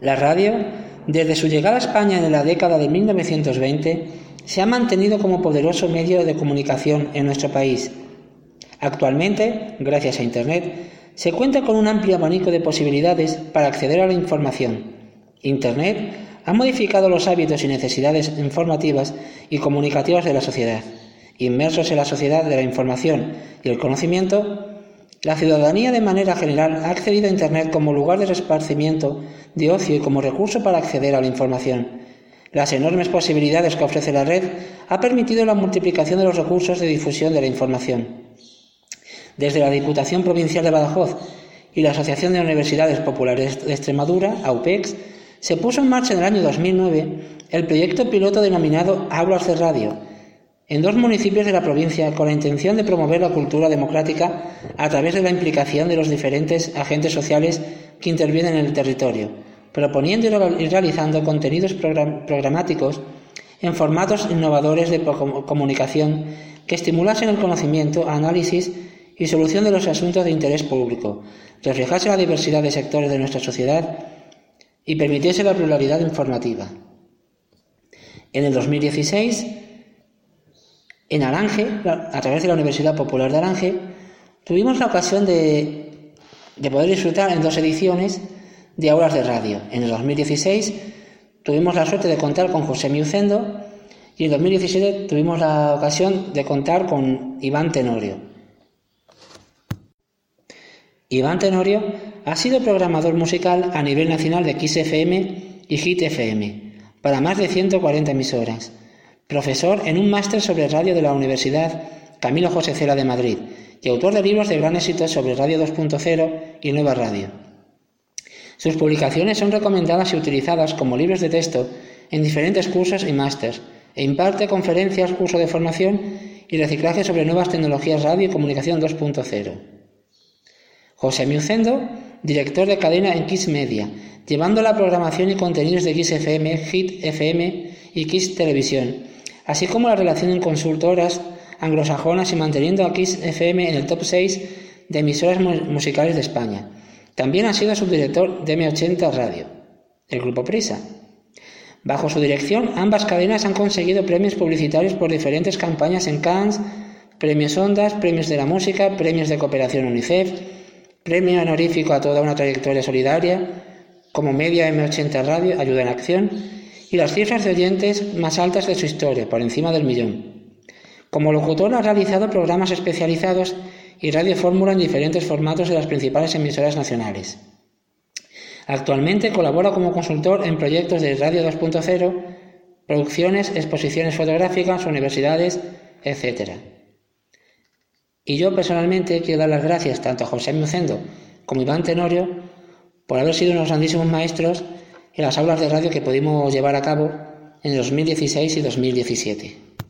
La radio, desde su llegada a España en la década de 1920, se ha mantenido como poderoso medio de comunicación en nuestro país. Actualmente, gracias a Internet, se cuenta con un amplio abanico de posibilidades para acceder a la información. Internet ha modificado los hábitos y necesidades informativas y comunicativas de la sociedad. Inmersos en la sociedad de la información y el conocimiento, la ciudadanía de manera general ha accedido a Internet como lugar de esparcimiento, de ocio y como recurso para acceder a la información. Las enormes posibilidades que ofrece la red ha permitido la multiplicación de los recursos de difusión de la información. Desde la Diputación Provincial de Badajoz y la Asociación de Universidades Populares de Extremadura, AUPEX, se puso en marcha en el año 2009 el proyecto piloto denominado Aulas de Radio, en dos municipios de la provincia con la intención de promover la cultura democrática a través de la implicación de los diferentes agentes sociales que intervienen en el territorio, proponiendo y realizando contenidos programáticos en formatos innovadores de comunicación que estimulasen el conocimiento, análisis y solución de los asuntos de interés público, reflejase la diversidad de sectores de nuestra sociedad y permitiese la pluralidad informativa. En el 2016 en Arange, a través de la Universidad Popular de Arange, tuvimos la ocasión de, poder disfrutar en dos ediciones de aulas de radio. En el 2016 tuvimos la suerte de contar con José Miucendo y en 2017 tuvimos la ocasión de contar con Iván Tenorio. Iván Tenorio ha sido programador musical a nivel nacional de XFM y Hit FM para más de 140 emisoras profesor en un máster sobre radio de la Universidad Camilo José Cela de Madrid y autor de libros de gran éxito sobre Radio 2.0 y Nueva Radio. Sus publicaciones son recomendadas y utilizadas como libros de texto en diferentes cursos y másters e imparte conferencias, curso de formación y reciclaje sobre nuevas tecnologías radio y comunicación 2.0. José Miucendo, director de cadena en Kiss Media, llevando la programación y contenidos de Kiss FM, Hit FM y Kiss Televisión, así como la relación en consultoras anglosajonas y manteniendo a Kiss FM en el top 6 de emisoras musicales de España. También ha sido subdirector de M80 Radio, el Grupo Prisa. Bajo su dirección, ambas cadenas han conseguido premios publicitarios por diferentes campañas en Cannes, premios Ondas, premios de la música, premios de cooperación UNICEF, premio honorífico a toda una trayectoria solidaria, como Media M80 Radio, Ayuda en Acción, y las cifras de oyentes más altas de su historia, por encima del millón. Como locutor ha realizado programas especializados y radio fórmula en diferentes formatos de las principales emisoras nacionales. Actualmente colabora como consultor en proyectos de Radio 2.0, producciones, exposiciones fotográficas, universidades, etc. Y yo personalmente quiero dar las gracias tanto a José Mucendo como a Iván Tenorio por haber sido unos grandísimos maestros en las aulas de radio que pudimos llevar a cabo en 2016 y 2017.